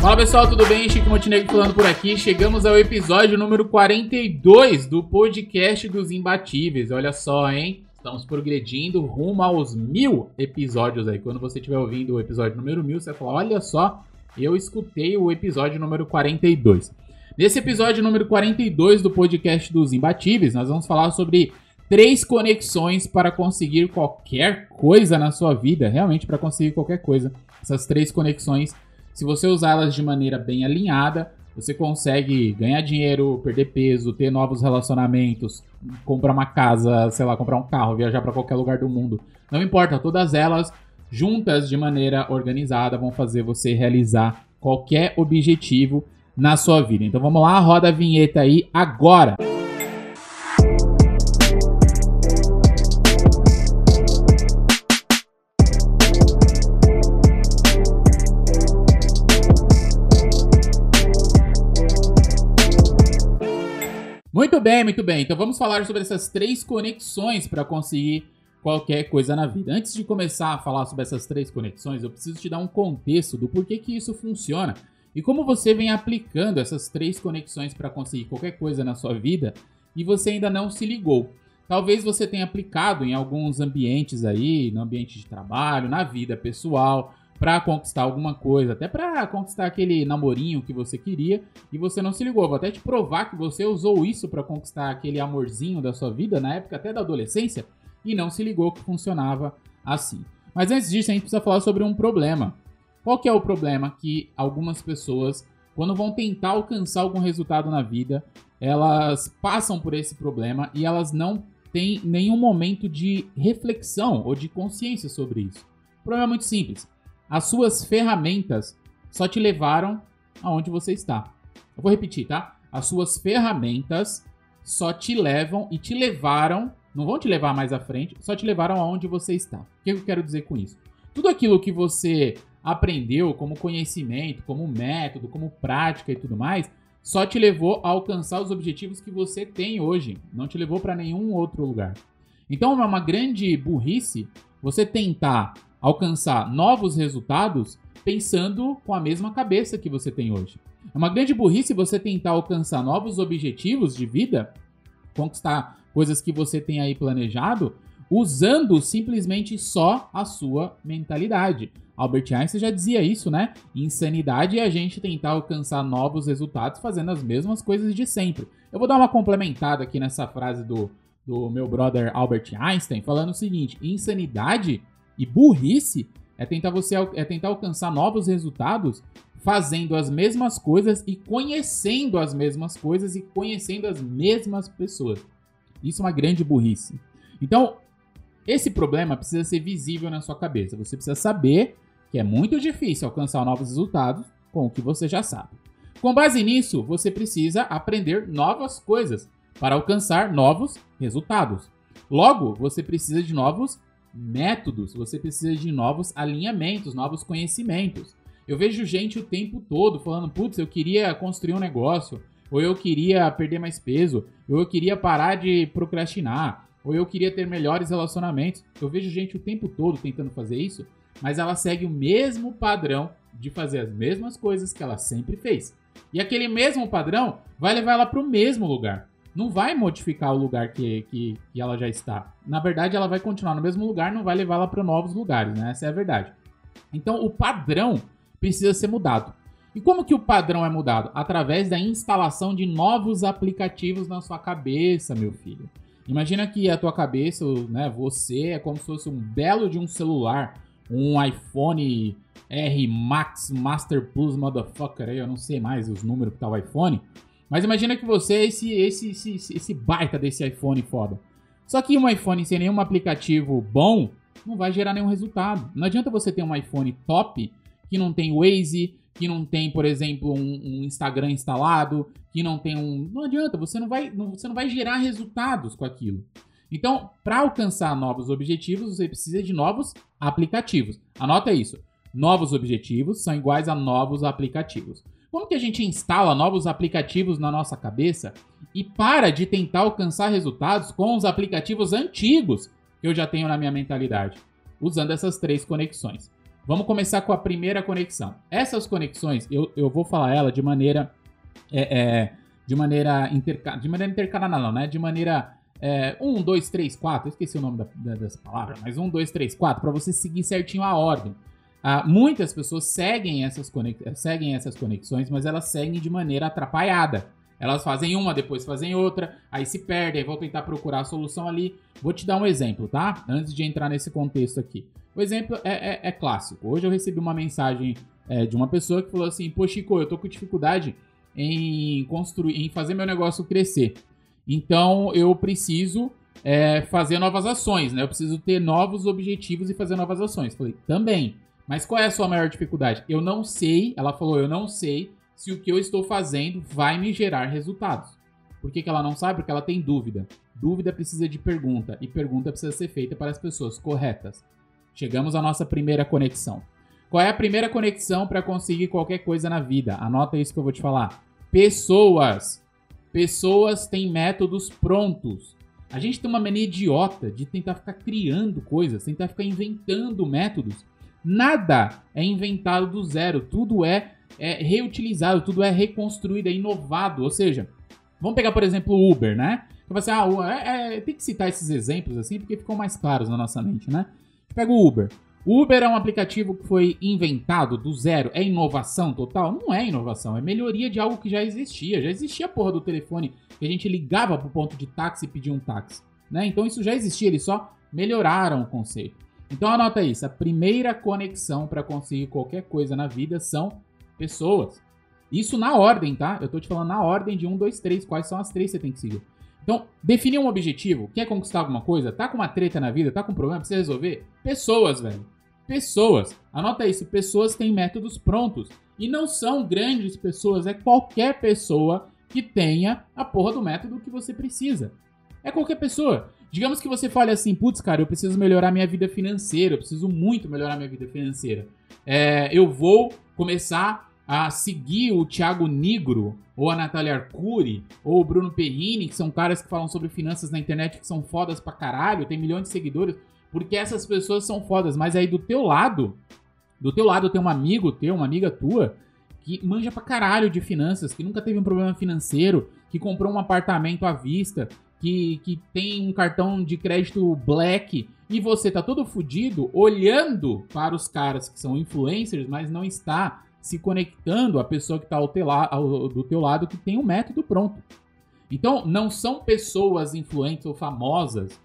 Fala pessoal, tudo bem? Chico Montenegro falando por aqui. Chegamos ao episódio número 42 do podcast dos Imbatíveis. Olha só, hein? Estamos progredindo rumo aos mil episódios aí. Quando você estiver ouvindo o episódio número mil, você vai falar: olha só, eu escutei o episódio número 42. Nesse episódio número 42 do podcast dos Imbatíveis, nós vamos falar sobre três conexões para conseguir qualquer coisa na sua vida. Realmente, para conseguir qualquer coisa. Essas três conexões se você usá-las de maneira bem alinhada, você consegue ganhar dinheiro, perder peso, ter novos relacionamentos, comprar uma casa, sei lá, comprar um carro, viajar para qualquer lugar do mundo. Não importa, todas elas juntas de maneira organizada vão fazer você realizar qualquer objetivo na sua vida. Então vamos lá, roda a vinheta aí agora. Muito bem, muito bem. Então vamos falar sobre essas três conexões para conseguir qualquer coisa na vida. Antes de começar a falar sobre essas três conexões, eu preciso te dar um contexto do porquê que isso funciona e como você vem aplicando essas três conexões para conseguir qualquer coisa na sua vida e você ainda não se ligou. Talvez você tenha aplicado em alguns ambientes aí, no ambiente de trabalho, na vida pessoal, para conquistar alguma coisa, até para conquistar aquele namorinho que você queria e você não se ligou. Vou até te provar que você usou isso para conquistar aquele amorzinho da sua vida na época até da adolescência e não se ligou que funcionava assim. Mas antes disso, a gente precisa falar sobre um problema. Qual que é o problema que algumas pessoas, quando vão tentar alcançar algum resultado na vida, elas passam por esse problema e elas não têm nenhum momento de reflexão ou de consciência sobre isso. O problema é muito simples as suas ferramentas só te levaram aonde você está. Eu vou repetir, tá? As suas ferramentas só te levam e te levaram, não vão te levar mais à frente, só te levaram aonde você está. O que eu quero dizer com isso? Tudo aquilo que você aprendeu como conhecimento, como método, como prática e tudo mais, só te levou a alcançar os objetivos que você tem hoje, não te levou para nenhum outro lugar. Então é uma grande burrice você tentar alcançar novos resultados pensando com a mesma cabeça que você tem hoje. É uma grande burrice você tentar alcançar novos objetivos de vida, conquistar coisas que você tem aí planejado, usando simplesmente só a sua mentalidade. Albert Einstein já dizia isso, né? Insanidade é a gente tentar alcançar novos resultados fazendo as mesmas coisas de sempre. Eu vou dar uma complementada aqui nessa frase do, do meu brother Albert Einstein, falando o seguinte: insanidade e burrice é tentar você é tentar alcançar novos resultados fazendo as mesmas coisas e conhecendo as mesmas coisas e conhecendo as mesmas pessoas. Isso é uma grande burrice. Então, esse problema precisa ser visível na sua cabeça. Você precisa saber que é muito difícil alcançar novos resultados com o que você já sabe. Com base nisso, você precisa aprender novas coisas para alcançar novos resultados. Logo, você precisa de novos métodos, você precisa de novos alinhamentos, novos conhecimentos. Eu vejo gente o tempo todo falando: putz, eu queria construir um negócio, ou eu queria perder mais peso, ou eu queria parar de procrastinar, ou eu queria ter melhores relacionamentos. Eu vejo gente o tempo todo tentando fazer isso, mas ela segue o mesmo padrão de fazer as mesmas coisas que ela sempre fez. E aquele mesmo padrão vai levar ela para o mesmo lugar não vai modificar o lugar que, que, que, ela já está. Na verdade, ela vai continuar no mesmo lugar, não vai levá-la para novos lugares, né? Essa é a verdade. Então, o padrão precisa ser mudado. E como que o padrão é mudado? Através da instalação de novos aplicativos na sua cabeça, meu filho. Imagina que a tua cabeça, né, você é como se fosse um belo de um celular, um iPhone R Max Master Plus Motherfucker, eu não sei mais os números que tá o iPhone. Mas imagina que você é esse, esse, esse, esse baita desse iPhone foda. Só que um iPhone sem nenhum aplicativo bom não vai gerar nenhum resultado. Não adianta você ter um iPhone top que não tem Waze, que não tem, por exemplo, um, um, Instagram instalado, que não tem um. Não adianta, você não vai, não, você não vai gerar resultados com aquilo. Então, para alcançar novos objetivos, você precisa de novos aplicativos. Anota isso. Novos objetivos são iguais a novos aplicativos. Como que a gente instala novos aplicativos na nossa cabeça e para de tentar alcançar resultados com os aplicativos antigos que eu já tenho na minha mentalidade? Usando essas três conexões. Vamos começar com a primeira conexão. Essas conexões, eu, eu vou falar ela de maneira. É, é, de maneira interca... de maneira intercalada, não, né? De maneira. É, 1, 2, 3, 4. Eu esqueci o nome da, da, dessa palavra, mas 1, 2, 3, 4, para você seguir certinho a ordem. Ah, muitas pessoas seguem essas, seguem essas conexões, mas elas seguem de maneira atrapalhada. Elas fazem uma, depois fazem outra, aí se perdem, vão tentar procurar a solução ali. Vou te dar um exemplo, tá? Antes de entrar nesse contexto aqui. O exemplo é, é, é clássico. Hoje eu recebi uma mensagem é, de uma pessoa que falou assim: Pô, Chico, eu tô com dificuldade em construir, em fazer meu negócio crescer. Então eu preciso é, fazer novas ações, né? Eu preciso ter novos objetivos e fazer novas ações. Falei, também. Mas qual é a sua maior dificuldade? Eu não sei, ela falou, eu não sei se o que eu estou fazendo vai me gerar resultados. Por que, que ela não sabe? Porque ela tem dúvida. Dúvida precisa de pergunta, e pergunta precisa ser feita para as pessoas corretas. Chegamos à nossa primeira conexão. Qual é a primeira conexão para conseguir qualquer coisa na vida? Anota isso que eu vou te falar. Pessoas. Pessoas têm métodos prontos. A gente tem uma mania idiota de tentar ficar criando coisas, tentar ficar inventando métodos. Nada é inventado do zero, tudo é é reutilizado, tudo é reconstruído, é inovado. Ou seja, vamos pegar, por exemplo, o Uber, né? Você, ah, é, é, tem que citar esses exemplos assim, porque ficam mais claros na nossa mente, né? Pega o Uber. O Uber é um aplicativo que foi inventado do zero. É inovação total? Não é inovação, é melhoria de algo que já existia. Já existia a porra do telefone que a gente ligava pro ponto de táxi e pedia um táxi. Né? Então isso já existia, eles só melhoraram o conceito. Então anota isso, a primeira conexão para conseguir qualquer coisa na vida são pessoas. Isso na ordem, tá? Eu tô te falando na ordem de 1, 2, 3. Quais são as três que você tem que seguir? Então, definir um objetivo. Quer conquistar alguma coisa? Tá com uma treta na vida? Tá com um problema? Precisa resolver? Pessoas, velho. Pessoas. Anota isso. Pessoas têm métodos prontos. E não são grandes pessoas. É qualquer pessoa que tenha a porra do método que você precisa. É qualquer pessoa. Digamos que você fale assim, putz, cara, eu preciso melhorar minha vida financeira, eu preciso muito melhorar minha vida financeira. É, eu vou começar a seguir o Thiago Nigro, ou a Natália Arcuri, ou o Bruno Perrini, que são caras que falam sobre finanças na internet que são fodas pra caralho, tem milhões de seguidores, porque essas pessoas são fodas, mas aí do teu lado, do teu lado tem um amigo teu, uma amiga tua, que manja pra caralho de finanças, que nunca teve um problema financeiro, que comprou um apartamento à vista, que, que tem um cartão de crédito black, e você tá todo fudido olhando para os caras que são influencers, mas não está se conectando à pessoa que está ao, ao do teu lado que tem um método pronto. Então, não são pessoas influentes ou famosas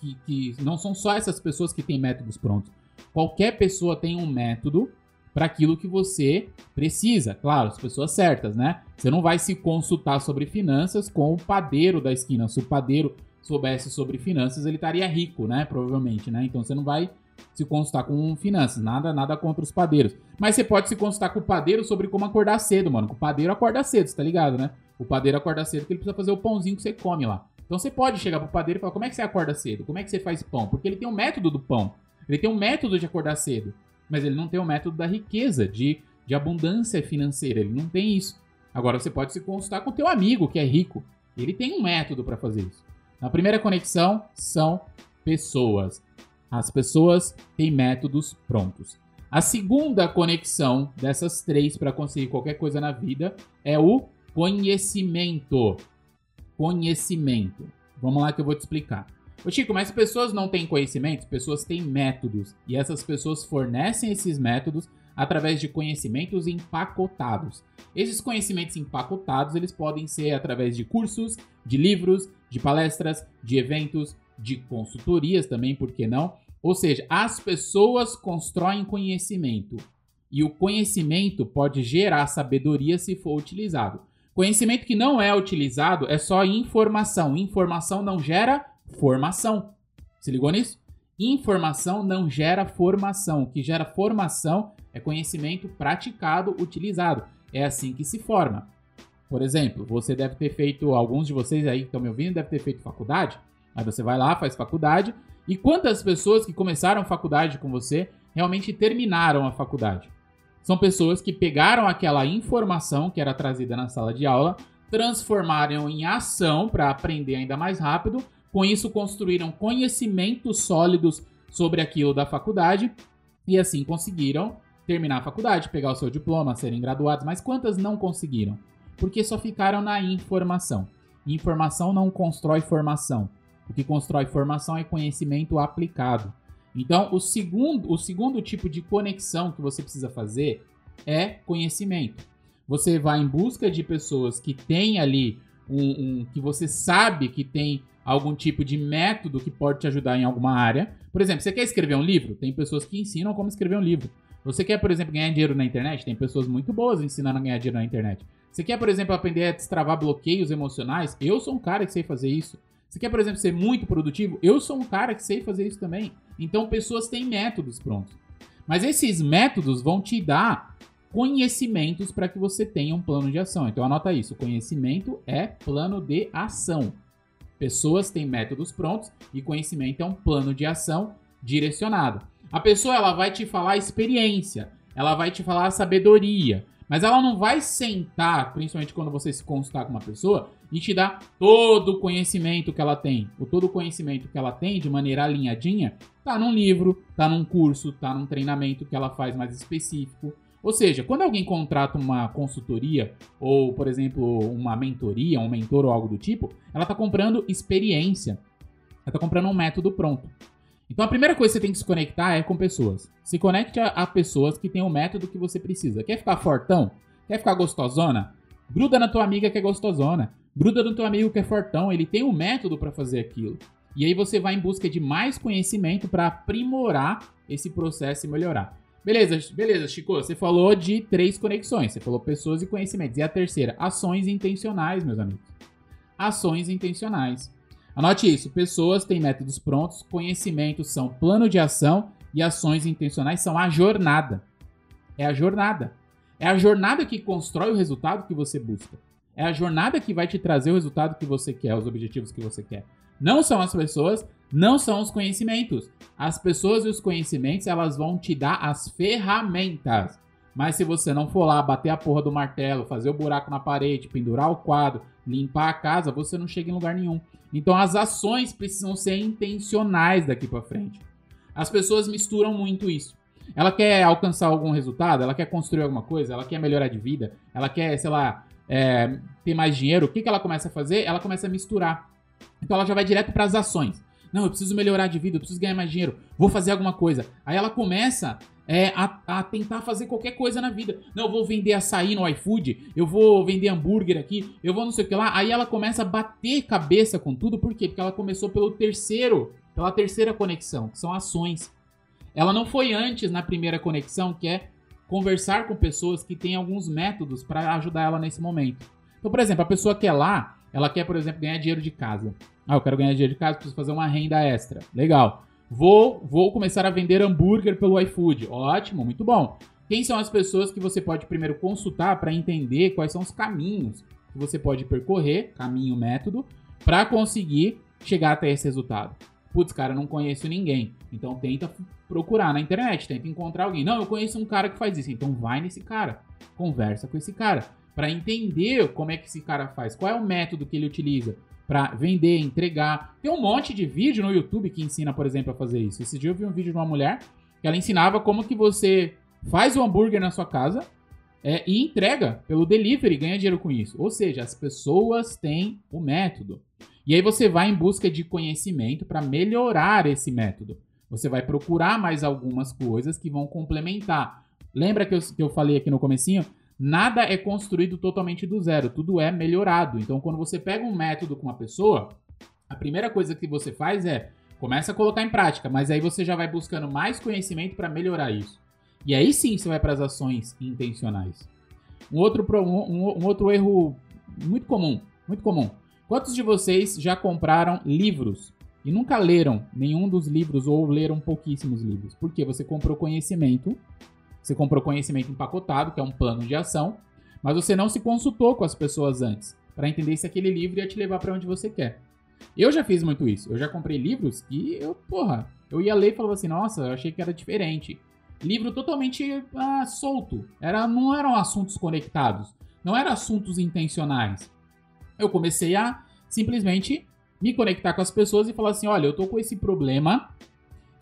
que, que não são só essas pessoas que têm métodos prontos. Qualquer pessoa tem um método para aquilo que você precisa. Claro, as pessoas certas, né? Você não vai se consultar sobre finanças com o padeiro da esquina. Se o padeiro soubesse sobre finanças, ele estaria rico, né? Provavelmente, né? Então você não vai se consultar com finanças, nada, nada contra os padeiros. Mas você pode se consultar com o padeiro sobre como acordar cedo, mano. O padeiro acorda cedo, tá ligado, né? O padeiro acorda cedo porque ele precisa fazer o pãozinho que você come lá. Então você pode chegar pro padeiro e falar: como é que você acorda cedo? Como é que você faz pão? Porque ele tem um método do pão. Ele tem um método de acordar cedo. Mas ele não tem o método da riqueza, de, de abundância financeira. Ele não tem isso. Agora você pode se consultar com teu amigo que é rico. Ele tem um método para fazer isso. Na primeira conexão são pessoas. As pessoas têm métodos prontos. A segunda conexão dessas três para conseguir qualquer coisa na vida é o conhecimento. Conhecimento. Vamos lá que eu vou te explicar. Ô Chico, mas pessoas não têm conhecimento, pessoas têm métodos. E essas pessoas fornecem esses métodos através de conhecimentos empacotados. Esses conhecimentos empacotados, eles podem ser através de cursos, de livros, de palestras, de eventos, de consultorias também, por que não? Ou seja, as pessoas constroem conhecimento e o conhecimento pode gerar sabedoria se for utilizado. Conhecimento que não é utilizado é só informação. Informação não gera formação. Se ligou nisso? Informação não gera formação. O que gera formação é conhecimento praticado, utilizado. É assim que se forma. Por exemplo, você deve ter feito, alguns de vocês aí que estão me ouvindo, deve ter feito faculdade. Aí você vai lá, faz faculdade. E quantas pessoas que começaram faculdade com você realmente terminaram a faculdade? São pessoas que pegaram aquela informação que era trazida na sala de aula, transformaram em ação para aprender ainda mais rápido. Com isso, construíram conhecimentos sólidos sobre aquilo da faculdade e assim conseguiram terminar a faculdade, pegar o seu diploma, serem graduados, mas quantas não conseguiram? Porque só ficaram na informação. Informação não constrói formação. O que constrói formação é conhecimento aplicado. Então, o segundo, o segundo tipo de conexão que você precisa fazer é conhecimento. Você vai em busca de pessoas que têm ali um, um, que você sabe que tem algum tipo de método que pode te ajudar em alguma área. Por exemplo, você quer escrever um livro? Tem pessoas que ensinam como escrever um livro. Você quer, por exemplo, ganhar dinheiro na internet? Tem pessoas muito boas ensinando a ganhar dinheiro na internet. Você quer, por exemplo, aprender a destravar bloqueios emocionais? Eu sou um cara que sei fazer isso. Você quer, por exemplo, ser muito produtivo? Eu sou um cara que sei fazer isso também. Então, pessoas têm métodos prontos. Mas esses métodos vão te dar conhecimentos para que você tenha um plano de ação. Então, anota isso: conhecimento é plano de ação. Pessoas têm métodos prontos e conhecimento é um plano de ação direcionado. A pessoa ela vai te falar experiência, ela vai te falar sabedoria, mas ela não vai sentar, principalmente quando você se consultar com uma pessoa, e te dar todo o conhecimento que ela tem. O todo o conhecimento que ela tem de maneira alinhadinha, tá num livro, tá num curso, tá num treinamento que ela faz mais específico. Ou seja, quando alguém contrata uma consultoria ou, por exemplo, uma mentoria, um mentor ou algo do tipo, ela está comprando experiência. Ela está comprando um método pronto. Então a primeira coisa que você tem que se conectar é com pessoas. Se conecte a, a pessoas que têm o método que você precisa. Quer ficar fortão? Quer ficar gostosona? Gruda na tua amiga que é gostosona. Gruda no teu amigo que é fortão. Ele tem um método para fazer aquilo. E aí você vai em busca de mais conhecimento para aprimorar esse processo e melhorar. Beleza, beleza, Chico. Você falou de três conexões. Você falou pessoas e conhecimentos. E a terceira, ações intencionais, meus amigos. Ações intencionais. Anote isso: pessoas têm métodos prontos, conhecimentos são plano de ação e ações intencionais são a jornada. É a jornada. É a jornada que constrói o resultado que você busca. É a jornada que vai te trazer o resultado que você quer, os objetivos que você quer. Não são as pessoas, não são os conhecimentos. As pessoas e os conhecimentos, elas vão te dar as ferramentas. Mas se você não for lá bater a porra do martelo, fazer o buraco na parede, pendurar o quadro, limpar a casa, você não chega em lugar nenhum. Então as ações precisam ser intencionais daqui para frente. As pessoas misturam muito isso. Ela quer alcançar algum resultado, ela quer construir alguma coisa, ela quer melhorar de vida, ela quer, sei lá, é, ter mais dinheiro. O que, que ela começa a fazer? Ela começa a misturar. Então ela já vai direto para as ações. Não, eu preciso melhorar de vida, eu preciso ganhar mais dinheiro, vou fazer alguma coisa. Aí ela começa é, a, a, tentar fazer qualquer coisa na vida. Não, eu vou vender açaí no iFood, eu vou vender hambúrguer aqui, eu vou não sei o que lá. Aí ela começa a bater cabeça com tudo, por quê? Porque ela começou pelo terceiro, pela terceira conexão, que são ações. Ela não foi antes na primeira conexão, que é conversar com pessoas que têm alguns métodos para ajudar ela nesse momento. Então, por exemplo, a pessoa quer lá, ela quer, por exemplo, ganhar dinheiro de casa. Ah, eu quero ganhar dinheiro de casa, preciso fazer uma renda extra. Legal. Vou, vou começar a vender hambúrguer pelo iFood. Ótimo, muito bom. Quem são as pessoas que você pode primeiro consultar para entender quais são os caminhos que você pode percorrer, caminho, método, para conseguir chegar até esse resultado? Putz, cara, não conheço ninguém. Então tenta procurar na internet, tenta encontrar alguém. Não, eu conheço um cara que faz isso. Então vai nesse cara, conversa com esse cara para entender como é que esse cara faz, qual é o método que ele utiliza para vender, entregar. Tem um monte de vídeo no YouTube que ensina, por exemplo, a fazer isso. Esse dia eu vi um vídeo de uma mulher que ela ensinava como que você faz o hambúrguer na sua casa é, e entrega pelo delivery ganha dinheiro com isso. Ou seja, as pessoas têm o método. E aí você vai em busca de conhecimento para melhorar esse método. Você vai procurar mais algumas coisas que vão complementar. Lembra que eu, que eu falei aqui no comecinho? Nada é construído totalmente do zero, tudo é melhorado. Então, quando você pega um método com uma pessoa, a primeira coisa que você faz é começa a colocar em prática, mas aí você já vai buscando mais conhecimento para melhorar isso. E aí sim você vai para as ações intencionais. Um outro, um, um outro erro muito comum, muito comum. Quantos de vocês já compraram livros e nunca leram nenhum dos livros ou leram pouquíssimos livros? Porque você comprou conhecimento você comprou conhecimento empacotado, que é um plano de ação, mas você não se consultou com as pessoas antes para entender se aquele livro ia te levar para onde você quer. Eu já fiz muito isso. Eu já comprei livros que eu, porra, eu ia ler e falava assim, nossa, eu achei que era diferente. Livro totalmente ah, solto. Era, não eram assuntos conectados. Não eram assuntos intencionais. Eu comecei a simplesmente me conectar com as pessoas e falar assim: olha, eu tô com esse problema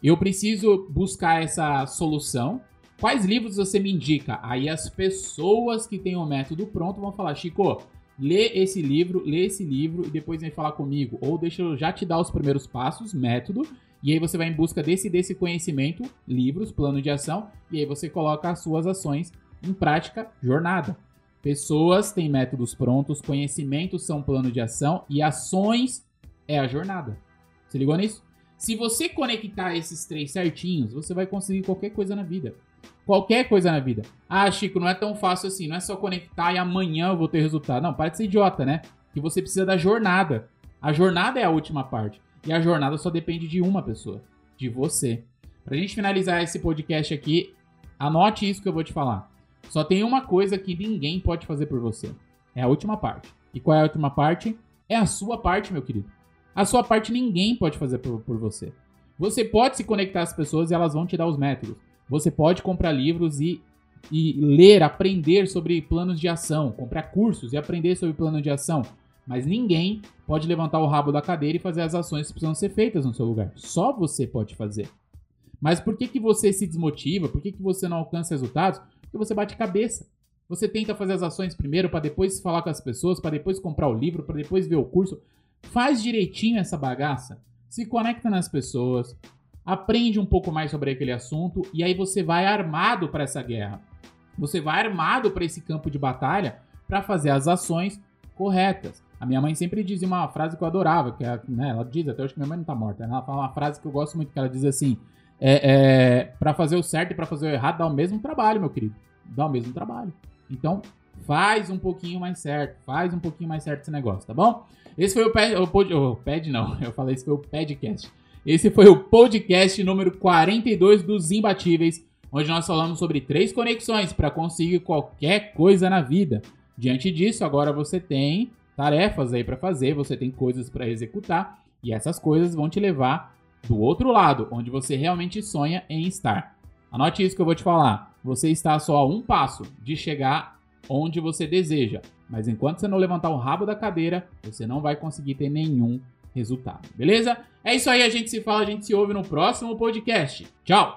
Eu preciso buscar essa solução. Quais livros você me indica? Aí as pessoas que têm o método pronto vão falar, Chico, lê esse livro, lê esse livro e depois vem falar comigo. Ou deixa eu já te dar os primeiros passos, método, e aí você vai em busca desse desse conhecimento, livros, plano de ação, e aí você coloca as suas ações em prática, jornada. Pessoas têm métodos prontos, conhecimentos são plano de ação e ações é a jornada. Você ligou nisso? Se você conectar esses três certinhos, você vai conseguir qualquer coisa na vida. Qualquer coisa na vida. Ah, Chico, não é tão fácil assim. Não é só conectar e amanhã eu vou ter resultado. Não, para de ser idiota, né? Que você precisa da jornada. A jornada é a última parte. E a jornada só depende de uma pessoa, de você. Pra gente finalizar esse podcast aqui, anote isso que eu vou te falar. Só tem uma coisa que ninguém pode fazer por você. É a última parte. E qual é a última parte? É a sua parte, meu querido. A sua parte ninguém pode fazer por, por você. Você pode se conectar às pessoas e elas vão te dar os métodos. Você pode comprar livros e, e ler, aprender sobre planos de ação, comprar cursos e aprender sobre plano de ação. Mas ninguém pode levantar o rabo da cadeira e fazer as ações que precisam ser feitas no seu lugar. Só você pode fazer. Mas por que, que você se desmotiva? Por que, que você não alcança resultados? Porque você bate cabeça. Você tenta fazer as ações primeiro para depois falar com as pessoas, para depois comprar o livro, para depois ver o curso. Faz direitinho essa bagaça. Se conecta nas pessoas, aprende um pouco mais sobre aquele assunto e aí você vai armado para essa guerra. Você vai armado para esse campo de batalha para fazer as ações corretas. A minha mãe sempre dizia uma frase que eu adorava, que é, né, ela diz, até hoje que minha mãe não tá morta, ela fala uma frase que eu gosto muito, que ela diz assim, é, é para fazer o certo e para fazer o errado dá o mesmo trabalho, meu querido. Dá o mesmo trabalho. Então, faz um pouquinho mais certo, faz um pouquinho mais certo esse negócio, tá bom? Esse foi o pad, o pad não, eu falei esse foi o podcast. Esse foi o podcast número 42 dos Imbatíveis, onde nós falamos sobre três conexões para conseguir qualquer coisa na vida. Diante disso, agora você tem tarefas aí para fazer, você tem coisas para executar e essas coisas vão te levar do outro lado, onde você realmente sonha em estar. Anote isso que eu vou te falar. Você está só a um passo de chegar onde você deseja, mas enquanto você não levantar o rabo da cadeira, você não vai conseguir ter nenhum resultado, beleza? É isso aí, a gente se fala, a gente se ouve no próximo podcast. Tchau!